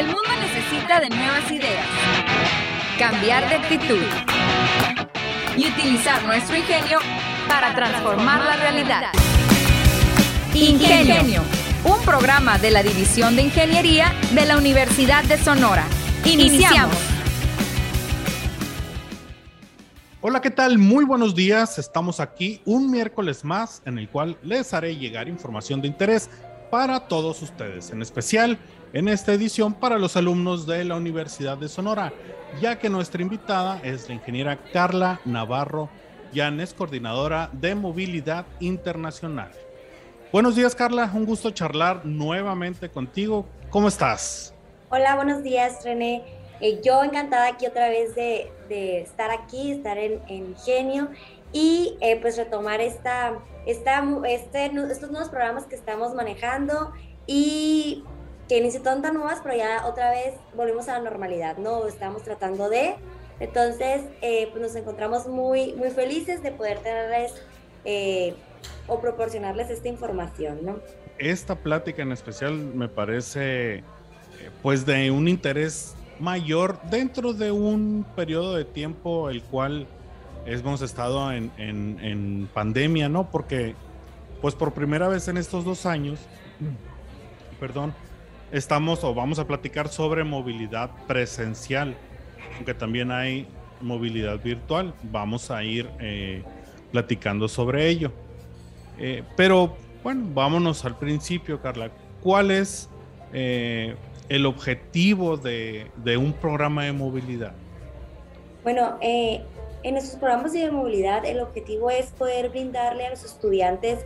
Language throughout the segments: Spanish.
El mundo necesita de nuevas ideas, cambiar de actitud y utilizar nuestro ingenio para transformar la realidad. Ingenio, un programa de la División de Ingeniería de la Universidad de Sonora. Iniciamos. Hola, ¿qué tal? Muy buenos días. Estamos aquí un miércoles más en el cual les haré llegar información de interés para todos ustedes, en especial en esta edición para los alumnos de la Universidad de Sonora, ya que nuestra invitada es la ingeniera Carla Navarro Llanes, coordinadora de movilidad internacional. Buenos días, Carla. Un gusto charlar nuevamente contigo. ¿Cómo estás? Hola, buenos días, René. Eh, yo encantada aquí otra vez de, estar aquí, estar en, Ingenio y eh, pues retomar esta, esta, este, estos nuevos programas que estamos manejando y que ni se tan nuevas, pero ya otra vez volvimos a la normalidad, ¿no? Estamos tratando de... Entonces, eh, pues nos encontramos muy, muy felices de poder tenerles o proporcionarles esta información, ¿no? Esta plática en especial me parece pues de un interés mayor dentro de un periodo de tiempo el cual hemos estado en, en, pandemia, ¿no? Porque pues por primera vez en estos dos años, perdón, estamos o vamos a platicar sobre movilidad presencial, aunque también hay movilidad virtual. Vamos a ir eh, platicando sobre ello. Eh, pero bueno, vámonos al principio, Carla. ¿Cuál es eh, el objetivo de, un programa de movilidad? Bueno, en nuestros programas de movilidad el objetivo es poder brindarle a los estudiantes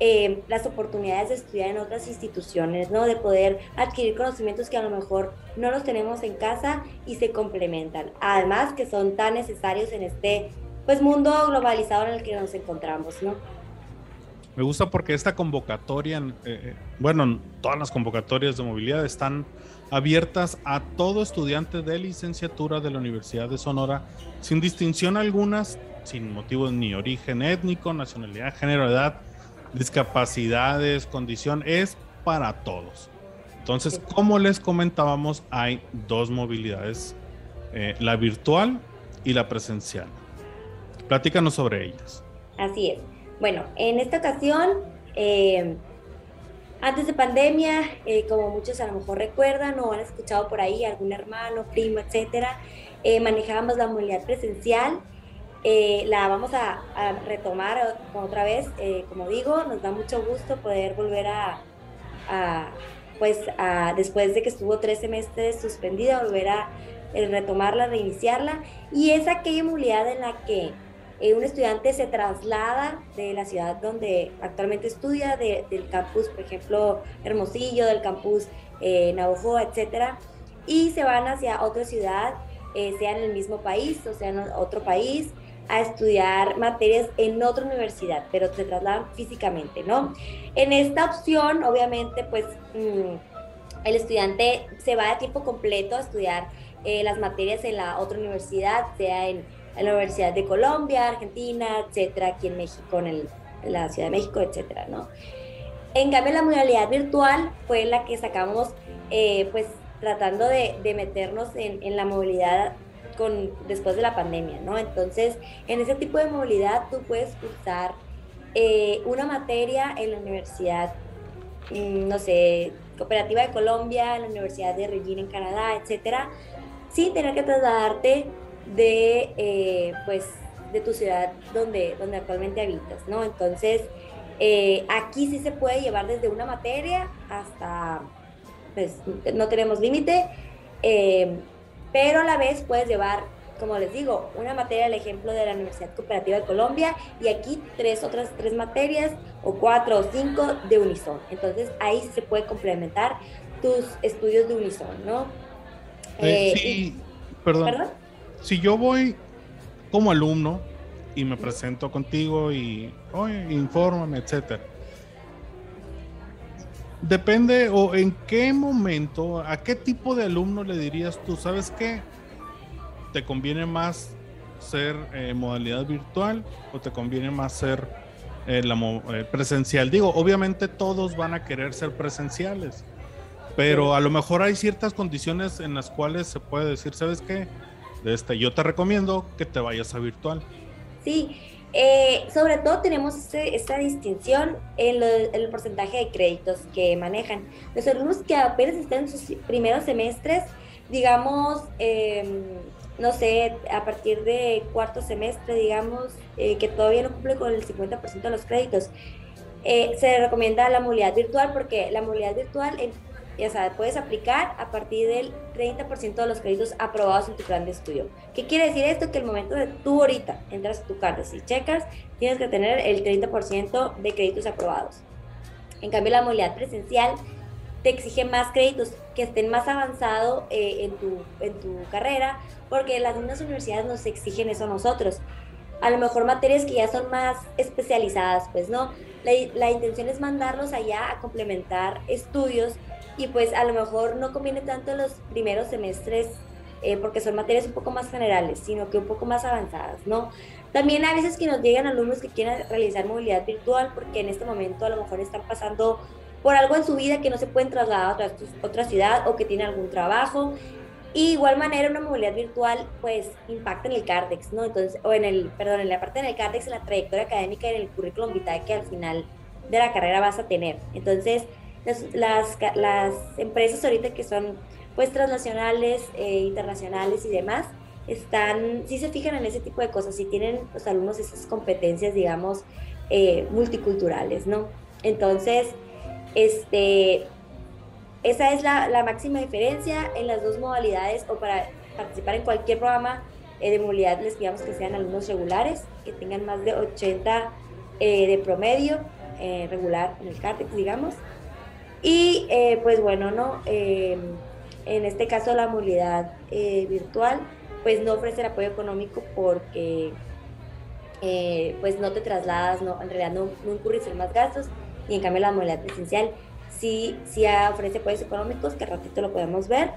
eh, las oportunidades de estudiar en otras instituciones, ¿no? De poder adquirir conocimientos que a lo mejor no los tenemos en casa y se complementan. Además que son tan necesarios en este pues mundo globalizado en el que nos encontramos, ¿no? Me gusta porque esta convocatoria, eh, eh, bueno, todas las convocatorias de movilidad están abiertas a todo estudiante de licenciatura de la Universidad de Sonora, sin distinción algunas, sin motivos ni origen étnico, nacionalidad, género, edad, discapacidades, condición, es para todos. Entonces, como les comentábamos, hay dos movilidades, eh, la virtual y la presencial. Platícanos sobre ellas. Así es. Bueno, en esta ocasión, eh, antes de pandemia, eh, como muchos a lo mejor recuerdan o han escuchado por ahí, algún hermano, primo, etcétera, manejábamos la movilidad presencial. La vamos a, retomar otra vez, como digo, nos da mucho gusto poder volver a, pues, después de que estuvo tres semestres suspendida, volver a retomarla, reiniciarla. Y es aquella movilidad en la que eh, un estudiante se traslada de la ciudad donde actualmente estudia, del campus, por ejemplo, Hermosillo, del campus eh, Navajo, etcétera, y se van hacia otra ciudad, eh, sea en el mismo país o sea en otro país, a estudiar materias en otra universidad, pero se trasladan físicamente, ¿no? En esta opción, obviamente, pues mm, el estudiante se va a tiempo completo a estudiar eh, las materias en la otra universidad, sea en en la Universidad de Colombia, Argentina, etcétera, aquí en México, en, la Ciudad de México, etcétera, ¿no? En cambio, la modalidad virtual fue la que sacamos, eh, pues, tratando de, meternos en, la movilidad después de la pandemia, ¿no? Entonces, en ese tipo de movilidad tú puedes cursar eh, una materia en la universidad, mm, no sé, Cooperativa de Colombia, en la Universidad de Regina en Canadá, etcétera, sin tener que trasladarte de, eh, pues, de tu ciudad donde, donde actualmente habitas, ¿no? Entonces, eh, aquí sí se puede llevar desde una materia hasta, pues, no tenemos límite, eh, pero a la vez puedes llevar, como les digo, una materia, el ejemplo de la Universidad Cooperativa de Colombia, y aquí tres otras tres materias, o cuatro o cinco de Unison. Entonces, ahí se puede complementar tus estudios de Unison, ¿no? sí, perdón. ¿Perdón? si yo voy como alumno y me presento contigo y, oye, infórmame, etcétera. Depende o en qué momento, a qué tipo de alumno le dirías tú, ¿sabes qué? ¿Te conviene más ser eh, modalidad virtual o te conviene más ser eh, la, eh, presencial? Digo, obviamente todos van a querer ser presenciales, Pero a lo mejor hay ciertas condiciones en las cuales se puede decir, ¿sabes qué? Este, yo te recomiendo que te vayas a virtual. Sí, eh, sobre todo tenemos este, esta distinción en, el porcentaje de créditos que manejan. Los alumnos que apenas están en sus primeros semestres, digamos, em, no sé, a partir de cuarto semestre, digamos, eh, que todavía no cumple con el 50% de los créditos, eh, se recomienda la movilidad virtual porque la movilidad virtual ya sabes, puedes aplicar a partir del 30% de los créditos aprobados en tu plan de estudio. ¿Qué quiere decir esto? Que el momento de tú ahorita entras a tu carta y checas, tienes que tener el 30% de créditos aprobados. En cambio, la movilidad presencial te exige más créditos que estén más avanzado eh, en, tu, en tu carrera, porque las mismas universidades nos exigen eso a nosotros. A lo mejor materias que ya son más especializadas, pues no. La, la intención es mandarlos allá a complementar estudios y pues a lo mejor no conviene tanto los primeros semestres eh, porque son materias un poco más generales, sino que un poco más avanzadas, ¿no? También a veces que nos llegan alumnos que quieren realizar movilidad virtual porque en este momento a lo mejor están pasando por algo en su vida que no se pueden trasladar a otra, otra ciudad o que tienen algún trabajo. Y igual manera una movilidad virtual pues impacta en el CARDEX, ¿no? Entonces, o en el, perdón, en la parte del CARDEX, en la trayectoria académica y en el currículum vitae que al final de la carrera vas a tener. Entonces, las, las, empresas ahorita que son pues transnacionales, eh, internacionales y demás, están, sí se fijan en ese tipo de cosas, si tienen los alumnos esas competencias, digamos, eh, multiculturales, ¿no? Entonces, este, esa es la, la, máxima diferencia en las dos modalidades o para participar en cualquier programa eh, de movilidad les pidamos que sean alumnos regulares, que tengan más de 80 de promedio regular en el CARTEX, digamos, y eh, pues bueno, ¿no? Em, en este caso la movilidad eh, virtual pues no ofrece el apoyo económico porque eh, pues no te trasladas, no, en realidad no, no incurres en más gastos y en cambio la movilidad presencial sí, sí ofrece apoyos económicos que ratito lo podemos ver,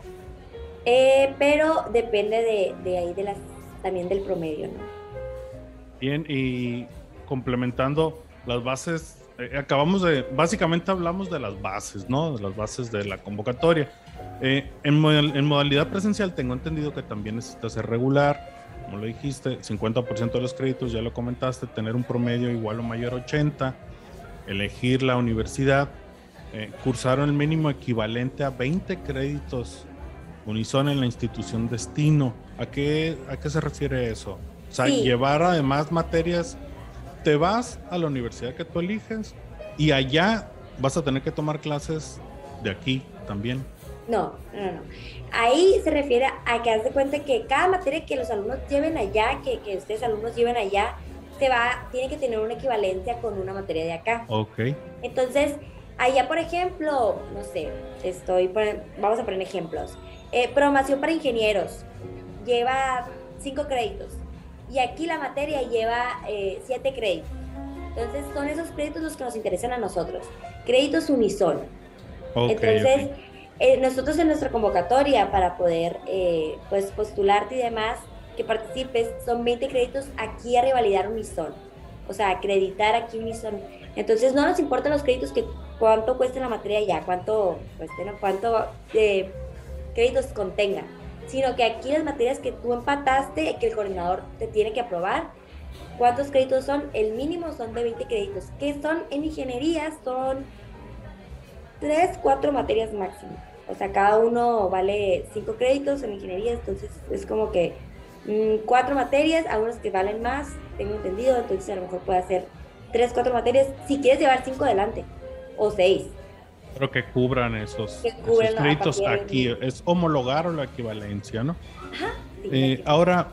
pero depende de, de, ahí de las, también del promedio, ¿no? Bien, y complementando las bases eh, acabamos de, básicamente hablamos de las bases, ¿no? De las bases de la convocatoria. Eh, en, en, modalidad presencial tengo entendido que también necesita ser regular, como lo dijiste, 50% de los créditos, ya lo comentaste, tener un promedio igual o mayor a 80, elegir la universidad, eh, cursar el mínimo equivalente a 20 créditos unison en la institución destino. ¿A qué, a qué se refiere eso? O sea, llevar además materias te vas a la universidad que tú eliges y allá vas a tener que tomar clases de aquí también. No, no, no. Ahí se refiere a que haz de cuenta que cada materia que los alumnos lleven allá, que, que ustedes alumnos lleven allá, se va, tiene que tener una equivalencia con una materia de acá. Ok. Entonces, allá, por ejemplo, no sé, estoy, vamos a poner ejemplos. Eh, programación para ingenieros lleva cinco créditos y aquí la materia lleva eh, siete créditos. Entonces son esos créditos los que nos interesan a nosotros, créditos unison. Entonces, eh, nosotros en nuestra convocatoria para poder eh, pues postularte y demás, que participes, son 20 créditos aquí a rivalidad unison. O sea, acreditar aquí unison. Entonces no nos importan los créditos que cuánto cueste la materia ya, cuánto, cueste, cuánto créditos contenga sino que aquí las materias que tú empataste, que el coordinador te tiene que aprobar, ¿cuántos créditos son? El mínimo son de 20 créditos, que son en ingeniería, son 3, 4 materias máximo. O sea, cada uno vale 5 créditos en ingeniería, entonces es como que 4 mm, materias, algunos que valen más, tengo entendido, entonces a lo mejor puede hacer 3, 4 materias, si quieres llevar 5 adelante, o 6 Creo que cubran esos, créditos aquí. Es homologar o la equivalencia, ¿no? Ajá. Eh, ahora,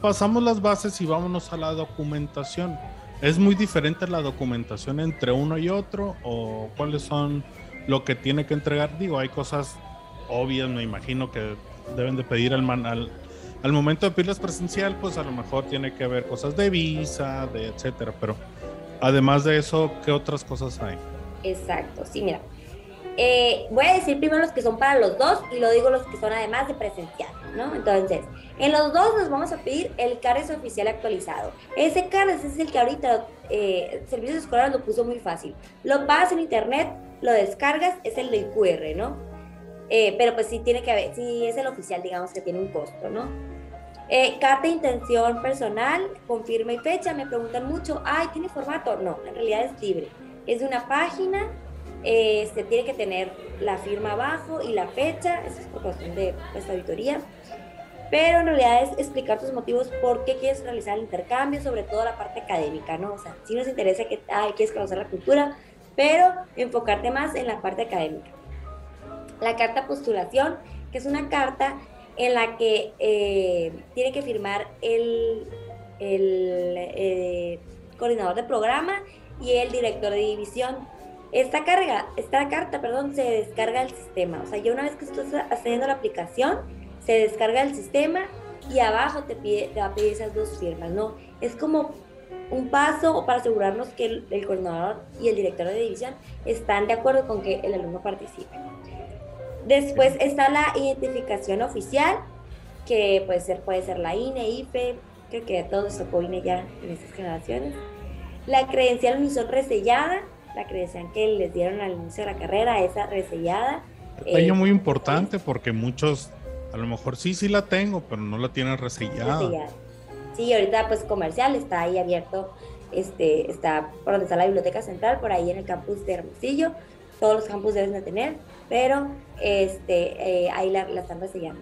pasamos las bases y vámonos a la documentación. ¿Es muy diferente la documentación entre uno y otro? ¿O cuáles son lo que tiene que entregar? Digo, hay cosas obvias, me imagino que deben de pedir al, man, al, al momento de pedirles presencial, pues a lo mejor tiene que haber cosas de visa, de etcétera. Pero además de eso, ¿qué otras cosas hay? Exacto, sí, mira. Eh, voy a decir primero los que son para los dos y luego digo los que son además de presencial, ¿no? Entonces, en los dos nos vamos a pedir el CARES oficial actualizado. Ese CARES es el que ahorita eh, Servicios Escolares lo puso muy fácil. Lo pagas en internet, lo descargas, es el del QR, ¿no? Eh, pero pues sí tiene que haber, sí es el oficial, digamos que tiene un costo, ¿no? Eh, carta de intención personal, confirma y fecha. Me preguntan mucho, ay, ¿tiene formato? No, en realidad es libre. Es de una página, se tiene que tener la firma abajo y la fecha, eso es por cuestión de esta auditoría. Pero en realidad es explicar tus motivos por qué quieres realizar el intercambio, sobre todo la parte académica, ¿no? O sea, si nos interesa que, ay, quieres conocer la cultura, pero enfocarte más en la parte académica. La carta postulación, que es una carta en la que eh, tiene que firmar el, el eh, coordinador de programa y el director de división. Esta, carga, esta carta perdón, se descarga del sistema. O sea, ya una vez que estás haciendo la aplicación, se descarga el sistema y abajo te, pide, te va a pedir esas dos firmas, ¿no? Es como un paso para asegurarnos que el, el coordinador y el director de división están de acuerdo con que el alumno participe. Después está la identificación oficial, que puede ser, puede ser la INE, IFE, creo que a todos tocó INE ya en estas generaciones. La credencial unison resellada, la credencial que les dieron al inicio de la carrera, esa resellada. Detalle eh, muy importante porque muchos, a lo mejor sí, sí la tengo, pero no la tienen resellada. resellada. Sí, ahorita pues comercial está ahí abierto, este, está por donde está la biblioteca central, por ahí en el campus de Hermosillo. Todos los campus deben de tener pero este, eh, ahí la, la, están resellando.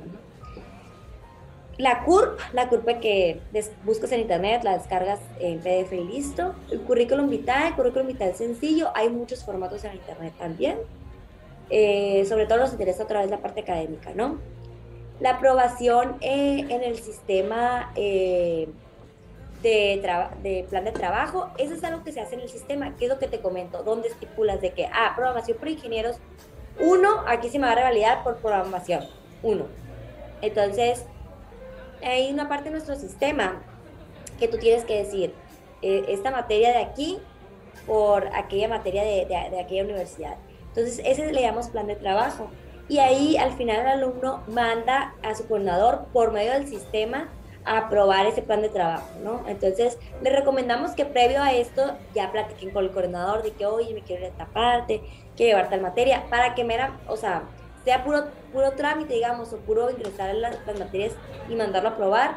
La CURP, la CURP que buscas en internet, la descargas en PDF y listo. El currículum vitae, el currículum vitae sencillo, hay muchos formatos en internet también. Eh, sobre todo nos interesa otra vez la parte académica, ¿no? La aprobación eh, en el sistema de, de, plan de trabajo, eso es algo que se hace en el sistema, que es lo que te comento, donde estipulas de que, ah, programación por ingenieros uno, aquí se me va a revalidar por programación. Uno. Entonces, hay una parte de nuestro sistema que tú tienes que decir, eh, esta materia de aquí por aquella materia de, de, aquella universidad. Entonces, ese le llamamos plan de trabajo. Y ahí al final el alumno manda a su coordinador por medio del sistema a aprobar ese plan de trabajo, ¿no? Entonces, le recomendamos que previo a esto ya platiquen con el coordinador de que, oye, me quiero ir a esta parte, que llevar tal materia, para que mera, o sea, sea puro, puro trámite, digamos, o puro ingresar en las, materias y mandarlo a probar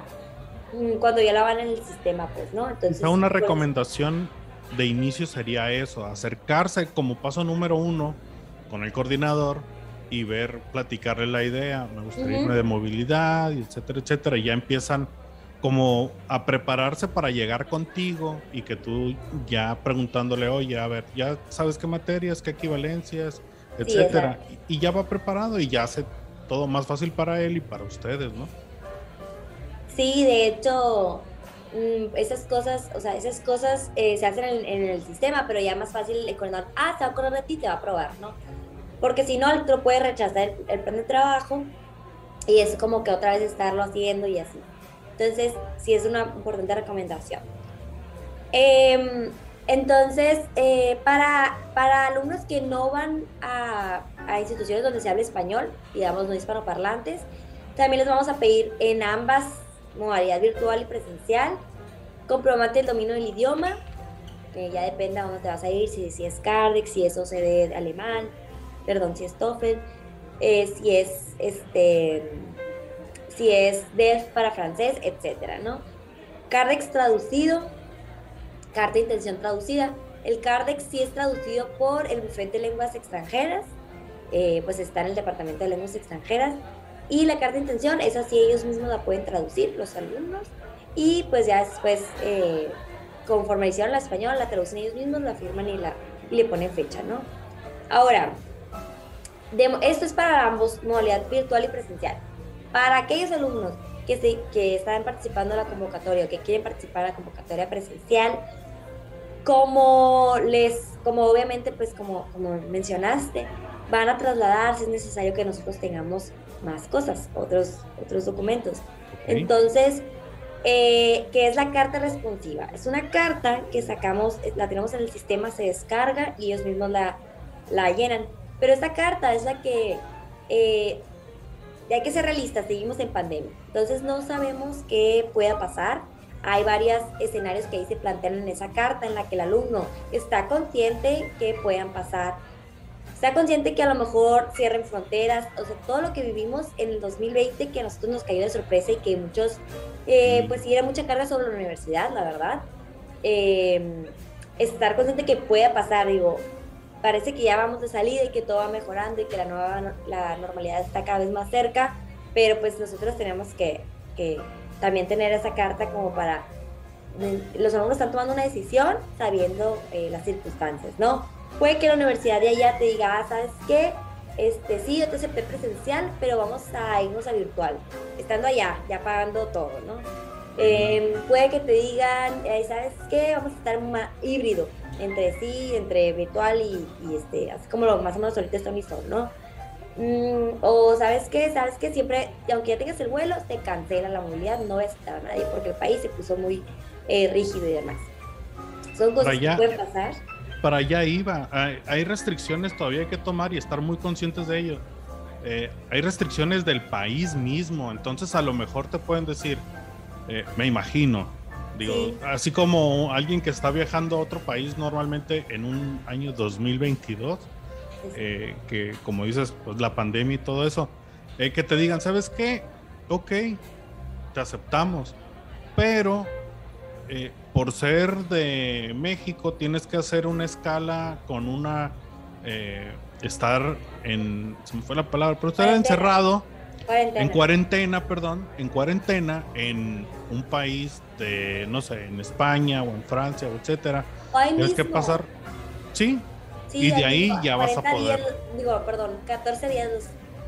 mm, cuando ya la van en el sistema, pues, ¿no? Entonces, una pues, recomendación de inicio sería eso, acercarse como paso número uno con el coordinador y ver, platicarle la idea, me gustaría irme de movilidad, etcétera, etcétera, y ya empiezan como a prepararse para llegar contigo y que tú ya preguntándole, oye, a ver, ya sabes qué materias, qué equivalencias, etcétera, y, ya va preparado y ya hace todo más fácil para él y para ustedes, ¿no? Sí, de hecho, mm, esas cosas, o sea, esas cosas eh, se hacen en, el sistema, pero ya más fácil el coordinador, ah, se va a acordar de ti, te va a probar, ¿no? Porque si no, el otro puede rechazar el, el plan de trabajo y es como que otra vez estarlo haciendo y así. Entonces, sí es una importante recomendación. Em, entonces, eh, para, para alumnos que no van a, a, instituciones donde se habla español, digamos no hispanoparlantes, también les vamos a pedir en ambas modalidades virtual y presencial, comprobante el dominio del idioma, que ya depende a dónde te vas a ir, si, es Cardex, si es OCD alemán, perdón, si es TOEFL, eh, si es este si es DEF para francés, etcétera, ¿no? Cardex traducido, carta de intención traducida. El Cardex sí es traducido por el Bufete de Lenguas Extranjeras, eh, pues está en el Departamento de Lenguas Extranjeras. Y la carta de intención, esa sí ellos mismos la pueden traducir, los alumnos. Y pues ya después, eh, conforme hicieron la español, la traducen ellos mismos, la firman y, la, y le ponen fecha, ¿no? Ahora, esto es para ambos, modalidad virtual y presencial. Para aquellos alumnos que, se, que están participando en la convocatoria o que quieren participar en la convocatoria presencial, como les, como obviamente, pues como, como mencionaste, van a trasladar si es necesario que nosotros tengamos más cosas, otros, otros documentos. Entonces, eh, que es la carta responsiva. Es una carta que sacamos, la tenemos en el sistema, se descarga y ellos mismos la, la llenan. Pero esta carta es la que eh, hay que ser realistas, seguimos en pandemia. Entonces no sabemos qué pueda pasar. Hay varios escenarios que ahí se plantean en esa carta en la que el alumno está consciente que puedan pasar sea consciente que a lo mejor cierren fronteras, o sea, todo lo que vivimos en el 2020 que a nosotros nos cayó de sorpresa y que muchos, eh, pues sí era mucha carga sobre la universidad, la verdad. Eh, estar consciente que pueda pasar, digo, parece que ya vamos de salida y que todo va mejorando y que la nueva la normalidad está cada vez más cerca, pero pues nosotros tenemos que, que también tener esa carta como para los alumnos están tomando una decisión sabiendo eh, las circunstancias, ¿no? Puede que la universidad de allá te diga, ah, ¿sabes qué? Este, sí, yo te acepté presencial, pero vamos a irnos a virtual, estando allá, ya pagando todo, ¿no? Em, puede que te digan, ¿sabes qué? Vamos a estar más híbrido entre sí, entre virtual y, este, así como lo más o menos ahorita está mi son, ¿no? Mm, o sabes qué, sabes que siempre, aunque ya tengas el vuelo, te cancela la movilidad, no ves a nadie porque el país se puso muy eh, rígido y demás. Son cosas que pueden pasar. Para allá iba. Hay, restricciones todavía que tomar y estar muy conscientes de ello. Eh, hay restricciones del país mismo, entonces a lo mejor te pueden decir, eh, me imagino, digo, así como alguien que está viajando a otro país normalmente en un año 2022, que como dices, pues la pandemia y todo eso, que te digan, ¿sabes qué? Ok, te aceptamos, pero eh, por ser de México tienes que hacer una escala con una eh, estar en se me fue la palabra pero estar encerrado en cuarentena perdón en cuarentena en un país de no sé en España o en Francia o etcétera tienes que pasar sí, y de ahí ya vas a poder digo perdón 14 días los,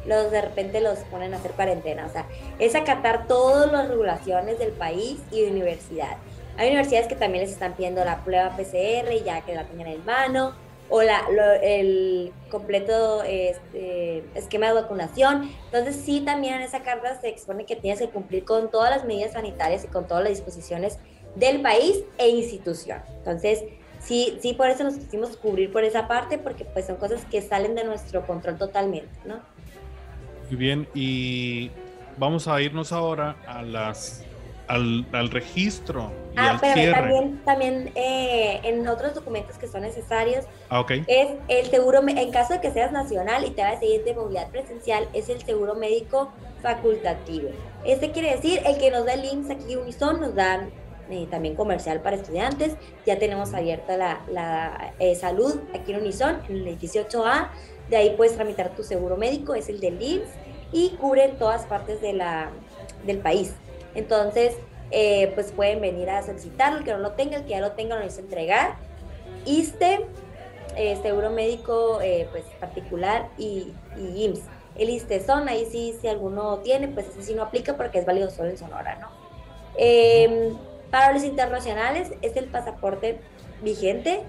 los de repente los ponen a hacer cuarentena o sea es acatar todas las regulaciones del país y de universidad hay universidades que también les están pidiendo la prueba PCR y ya que la tengan en mano, o la, el completo este, esquema de vacunación. Entonces sí, también en esa carta se expone que tienes que cumplir con todas las medidas sanitarias y con todas las disposiciones del país e institución. Entonces, sí, sí, por eso nos quisimos cubrir por esa parte, porque pues son cosas que salen de nuestro control totalmente, ¿no? Muy bien, y vamos a irnos ahora a las al, al registro. Y ah, pero también, también eh, en otros documentos que son necesarios ah, okay. es el seguro, en caso de que seas nacional y te vayas a ir de movilidad presencial, es el seguro médico facultativo. Este quiere decir el que nos da el IMSS aquí Unison, nos dan eh, también comercial para estudiantes. Ya tenemos abierta la, la eh, salud aquí en Unison, en el edificio 8A. De ahí puedes tramitar tu seguro médico, es el del IMSS y cubre todas partes de la, del país. Entonces, eh, pues pueden venir a solicitarlo, el que no lo tenga, el que ya lo tenga lo necesita entregar. ISTE, eh, seguro médico eh, pues particular y, y, IMSS. El ISTE son, ahí sí, si alguno tiene, pues ese sí no aplica porque es válido solo en Sonora, ¿no? Em, para los internacionales es el pasaporte vigente.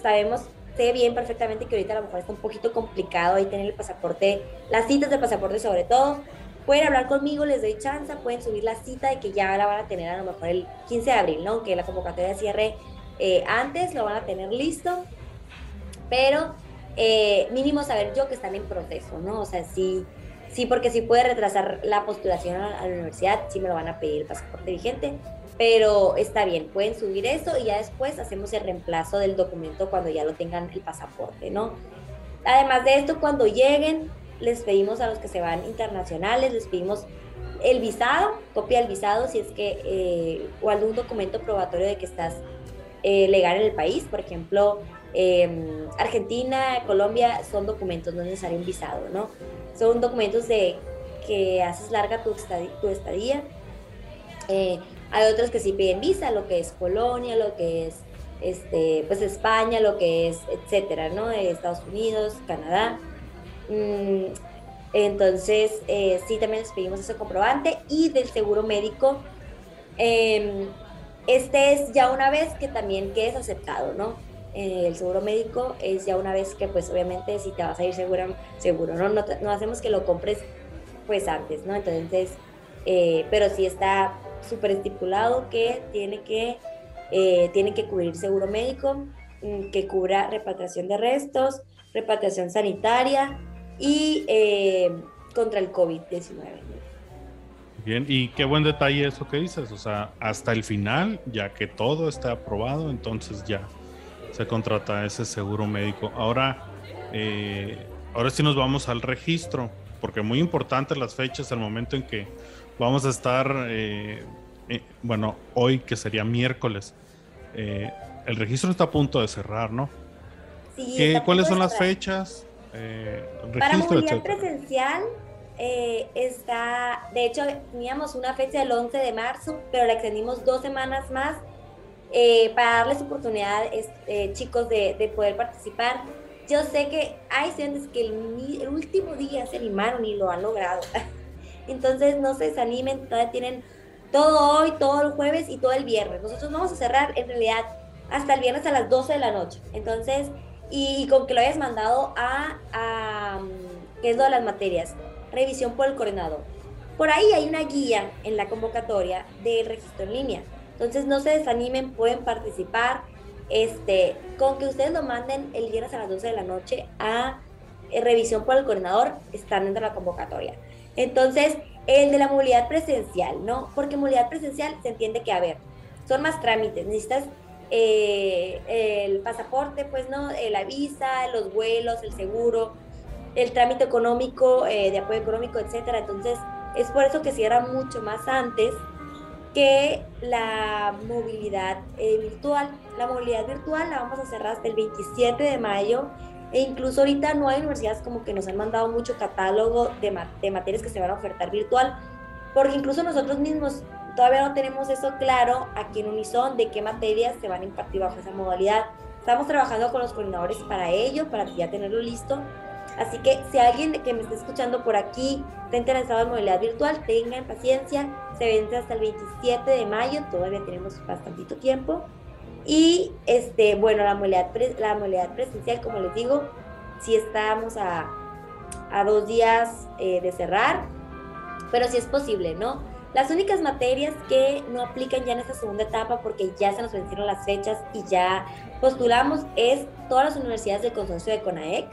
Sabemos, sé bien perfectamente que ahorita a lo mejor está un poquito complicado ahí tener el pasaporte, las citas de pasaporte sobre todo, pueden hablar conmigo, les doy chance, pueden subir la cita de que ya la van a tener a lo mejor el 15 de abril, ¿no? Que la convocatoria cierre eh, antes, lo van a tener listo, pero eh, mínimo saber yo que están en proceso, ¿no? O sea, sí, sí, porque si puede retrasar la postulación a, la universidad, sí me lo van a pedir el pasaporte vigente, pero está bien, pueden subir eso y ya después hacemos el reemplazo del documento cuando ya lo tengan el pasaporte, ¿no? Además de esto, cuando lleguen, les pedimos a los que se van internacionales, les pedimos el visado, copia del visado si es que, eh, o algún documento probatorio de que estás eh, legal en el país, por ejemplo, em, Argentina, Colombia son documentos, no es necesario un visado, ¿no? Son documentos de que haces larga tu estadía. Tu. Eh, hay otros que sí piden visa, lo que es Polonia, lo que es este, pues España, lo que es, etcétera, ¿no? Estados Unidos, Canadá. Mm, entonces, eh, sí, también les pedimos ese comprobante y del seguro médico. Em, este es ya una vez que también quedes aceptado, ¿no? Eh, el seguro médico es ya una vez que, pues, obviamente, si te vas a ir seguro, seguro ¿no? No, hacemos que lo compres, pues, antes, ¿no? Entonces, eh, pero sí está súper estipulado que tiene que, tiene que cubrir seguro médico, mm, que cubra repatriación de restos, repatriación sanitaria, y eh, contra el COVID-19. Bien, y qué buen detalle eso que dices, o sea, hasta el final, ya que todo está aprobado, entonces ya se contrata ese seguro médico. Ahora, Eh, ahora sí nos vamos al registro, porque muy importante las fechas, el momento en que vamos a estar, eh, eh, bueno, hoy que sería miércoles. el registro está a punto de cerrar, ¿no? Sí, ¿Cuáles son las fechas? Para movilidad presencial está, de hecho teníamos una fecha del 11 de marzo, pero la extendimos dos semanas más para darles oportunidad, este, chicos, de, de, poder participar. Yo sé que hay estudiantes que el, último día se animaron y lo han logrado. Entonces no se desanimen, todavía tienen todo hoy, todo el jueves y todo el viernes. Nosotros vamos a cerrar en realidad hasta el viernes a las 12 de la noche. Entonces, y, con que lo hayas mandado a, a, ¿qué es lo de las materias? Revisión por el coordinador. Por ahí hay una guía en la convocatoria del registro en línea. Entonces no se desanimen, pueden participar este, con que ustedes lo manden el viernes a las 12 de la noche a eh, revisión por el coordinador, están dentro de la convocatoria. Entonces, el de la movilidad presencial, ¿no? Porque movilidad presencial se entiende que, a ver, son más trámites, necesitas eh, el pasaporte, pues, ¿no? Eh, la visa, los vuelos, el seguro, el trámite económico, de apoyo económico, etcétera. Entonces, es por eso que cierra mucho más antes que la movilidad eh, virtual. La movilidad virtual la vamos a cerrar hasta el 27 de mayo e incluso ahorita no hay universidades como que nos han mandado mucho catálogo de, de materias que se van a ofertar virtual, porque incluso nosotros mismos todavía no tenemos eso claro aquí en Unison de qué materias se van a impartir bajo esa modalidad. Estamos trabajando con los coordinadores para ello, para ya tenerlo listo, Así que si alguien que me está escuchando por aquí está interesado en movilidad virtual, tengan paciencia, se vence hasta el 27 de mayo, todavía tenemos bastantito tiempo. Y este, bueno, la movilidad, la presencial, como les digo, si estamos a, a dos días eh, de cerrar, pero si es posible, ¿no? Las únicas materias que no aplican ya en esta segunda etapa porque ya se nos vencieron las fechas y ya postulamos es todas las universidades del consorcio de CONAEC,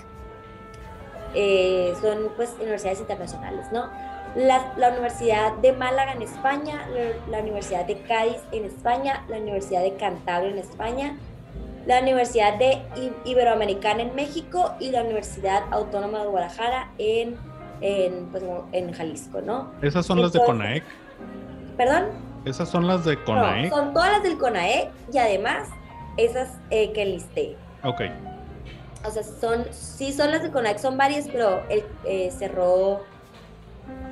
eh, son pues universidades internacionales, ¿no? La, la, Universidad de Málaga en España, la, Universidad de Cádiz en España, la Universidad de Cantabria en España, la Universidad de Iberoamericana en México y la Universidad Autónoma de Guadalajara en, en, pues, en Jalisco, ¿no? Esas son las de CONAEC. ¿Perdón? Esas son las de CONAEC. son todas las del CONAEC y además esas eh, que listé. Ok o sea, son, sí son las de CONAC, son varias, pero el, eh, cerró,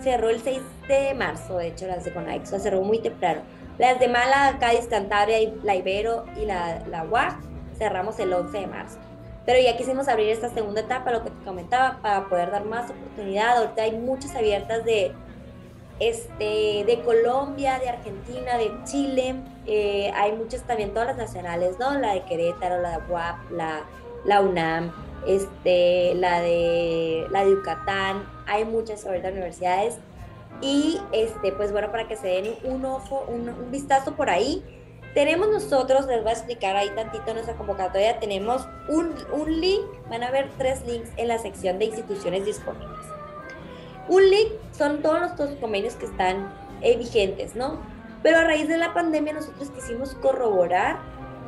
cerró el 6 de marzo, de hecho, las de CONAC, o sea, cerró muy temprano. Las de Málaga, Cádiz, Cantabria, la Ibero y la, la UAC cerramos el 11 de marzo. Pero ya quisimos abrir esta segunda etapa, lo que te comentaba, para poder dar más oportunidad. Ahorita hay muchas abiertas de, este, de Colombia, de Argentina, de Chile. Eh, hay muchas también, todas las nacionales, ¿no? La de Querétaro, la de UAP, la la UNAM, este, la, de, la de Yucatán, hay muchas ahorita universidades. Y este, pues bueno, para que se den un ojo, un, vistazo por ahí, tenemos nosotros, les voy a explicar ahí tantito nuestra convocatoria, tenemos un, un, link, van a ver tres links en la sección de instituciones disponibles. Un link son todos los convenios que están eh, vigentes, ¿no? Pero a raíz de la pandemia nosotros quisimos corroborar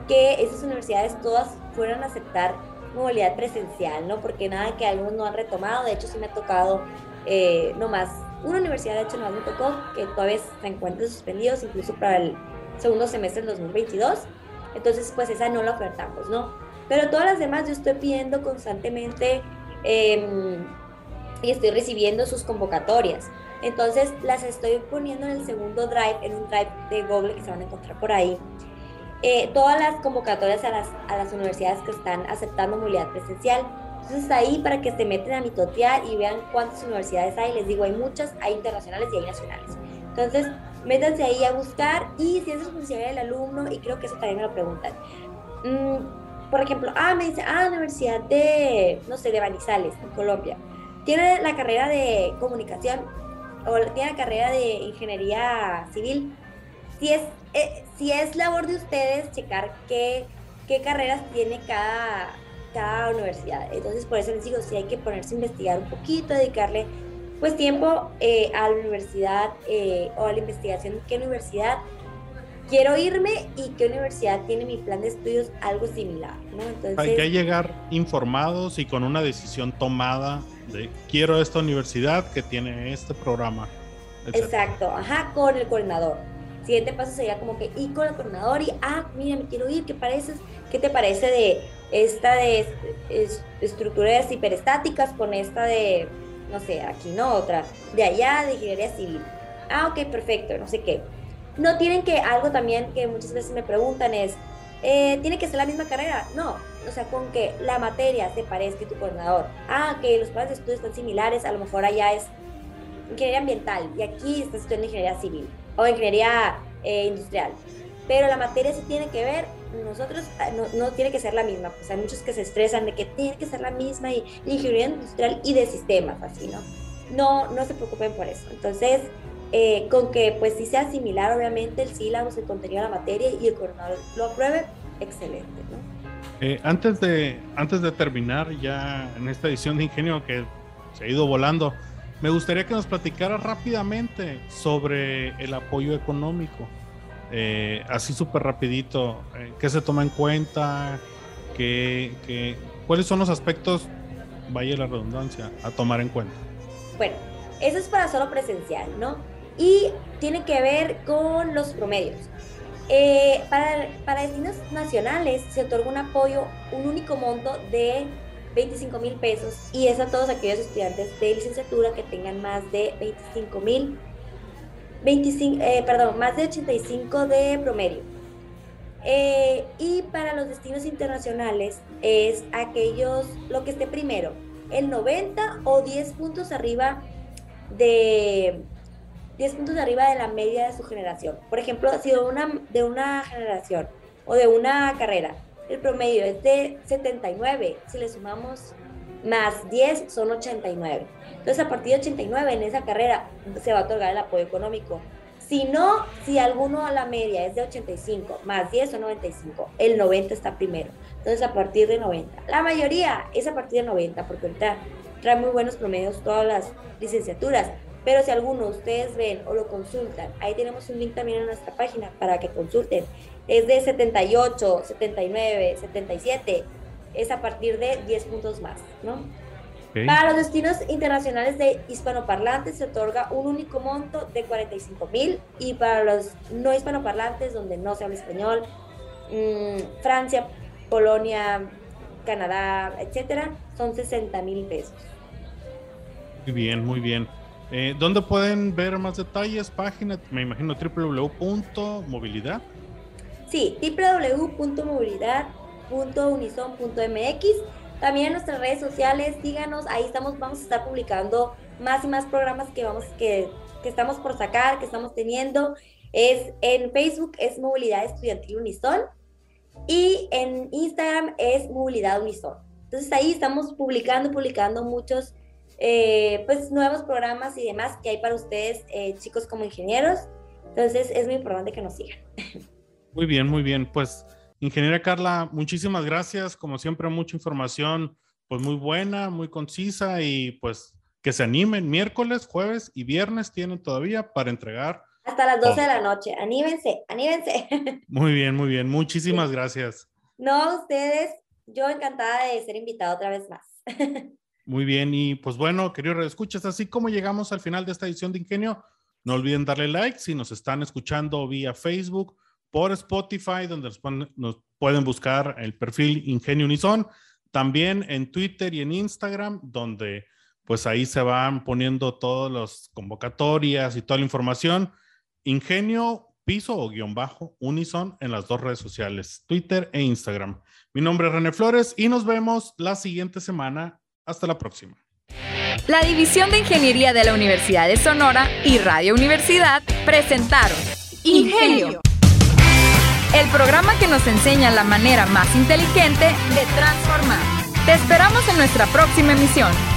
que esas universidades todas fueran a aceptar movilidad presencial, ¿no? Porque nada que algunos no han retomado, de hecho sí me ha tocado eh, nomás, una universidad de hecho nomás me tocó que todavía se encuentran suspendidos incluso para el segundo semestre del 2022, entonces pues esa no la ofertamos, ¿no? Pero todas las demás yo estoy pidiendo constantemente em, y estoy recibiendo sus convocatorias. Entonces las estoy poniendo en el segundo drive, en un drive de Google que se van a encontrar por ahí. Eh, todas las convocatorias a las, a las universidades que están aceptando movilidad presencial. Entonces ahí para que se meten a mitotear y vean cuántas universidades hay, les digo, hay muchas, hay internacionales y hay nacionales. Entonces, métanse ahí a buscar y si es responsabilidad del alumno, y creo que eso también me lo preguntan. Mm, por ejemplo, ah, me dice, ah, Universidad de, no sé, de Banizales, en Colombia. Tiene la carrera de comunicación o tiene la carrera de ingeniería civil si es, eh, si es labor de ustedes checar qué, qué carreras tiene cada, cada universidad. Entonces, por eso les digo, si hay que ponerse a investigar un poquito, dedicarle pues tiempo eh, a la universidad eh, o a la investigación, qué universidad quiero irme y qué universidad tiene mi plan de estudios algo similar, ¿no? Entonces, Hay que llegar informados y con una decisión tomada de quiero esta universidad que tiene este programa. Exacto, ajá, con el coordinador. Siguiente paso sería como que ir con el coordinador y, ah, mira, me quiero ir, ¿qué, pareces, qué te parece de esta de estructuras hiperestáticas con esta de, no sé, aquí no, otra, de allá, de ingeniería civil? Ah, ok, perfecto, no sé qué no tienen que, algo también que muchas veces me preguntan es, eh, ¿tiene que ser la misma carrera? No, o sea, con que la materia se parezca a tu coordinador. Ah, que los planes de estudio están similares, a lo mejor allá es ingeniería ambiental y aquí estás estudiando ingeniería civil o ingeniería eh, industrial. Pero la materia sí tiene que ver, nosotros ah, no, tiene que ser la misma, pues hay muchos que se estresan de que tiene que ser la misma y, ingeniería industrial y de sistemas, así, ¿no? No, no se preocupen por eso. Entonces, eh, con que pues sí sea similar obviamente el sílabo, el contenido de la materia y el coordinador lo apruebe, excelente. ¿no? Eh, antes, de, antes de terminar ya en esta edición de Ingenio que se ha ido volando, me gustaría que nos platicara rápidamente sobre el apoyo económico. Eh, así súper rapidito, ¿qué se toma en cuenta? ¿Qué, qué, cuáles son los aspectos, vaya la redundancia, a tomar en cuenta? Bueno, eso es para solo presencial, ¿no? y tiene que ver con los promedios. Eh, para, para destinos nacionales se otorga un apoyo, un único monto de 25 mil pesos y es a todos aquellos estudiantes de licenciatura que tengan más de 25 mil, 25, eh, perdón, más de 85 de promedio. Eh, y para los destinos internacionales es aquellos, lo que esté primero, el 90 o 10 puntos arriba de 10 puntos arriba de la media de su generación. Por ejemplo, si de una, de una generación o de una carrera, el promedio es de 79, si le sumamos más 10 son 89. Entonces, a partir de 89 en esa carrera se va a otorgar el apoyo económico. Si no, si alguno a la media es de 85, más 10 son 95, el 90 está primero. Entonces, a partir de 90. La mayoría es a partir de 90, porque ahorita trae muy buenos promedios todas las licenciaturas. Pero si alguno ustedes ven o lo consultan, ahí tenemos un link también en nuestra página para que consulten. Es de 78, 79, 77. Es a partir de 10 puntos más, ¿no? Para los destinos internacionales de hispanoparlantes se otorga un único monto de 45 mil y para los no hispanoparlantes donde no se habla español, mm, Francia, Polonia, Canadá, etcétera, son 60 mil pesos. Muy bien, muy bien. Eh, ¿Dónde pueden ver más detalles? Página, me imagino, www.movilidad. Sí, www.movilidad.unison.mx. También en nuestras redes sociales, síganos, ahí estamos, vamos a estar publicando más y más programas que vamos, que, que estamos por sacar, que estamos teniendo. Es en Facebook es Movilidad Estudiantil Unison y en Instagram es Movilidad Unison. Entonces ahí estamos publicando, publicando muchos eh, pues nuevos programas y demás que hay para ustedes, eh, chicos como ingenieros. Entonces es muy importante que nos sigan. Muy bien, muy bien. Pues, ingeniera Carla, muchísimas gracias. Como siempre, mucha información, pues muy buena, muy concisa y pues que se animen. Miércoles, jueves y viernes tienen todavía para entregar. Hasta las 12 de la noche. Anímense, anímense. Muy bien, muy bien. Muchísimas gracias. No, ustedes, yo encantada de ser invitada otra vez más. Muy bien, y pues bueno, queridos escuchas, así como llegamos al final de esta edición de Ingenio, no olviden darle like si nos están escuchando vía Facebook, por Spotify, donde nos, pueden, buscar el perfil Ingenio Unison, también en Twitter y en Instagram, donde pues ahí se van poniendo todas las convocatorias y toda la información. Ingenio piso o guion bajo Unison en las dos redes sociales, Twitter e Instagram. Mi nombre es René Flores y nos vemos la siguiente semana hasta la próxima. La División de Ingeniería de la Universidad de Sonora y Radio Universidad presentaron Ingenio, el programa que nos enseña la manera más inteligente de transformar. Te esperamos en nuestra próxima emisión.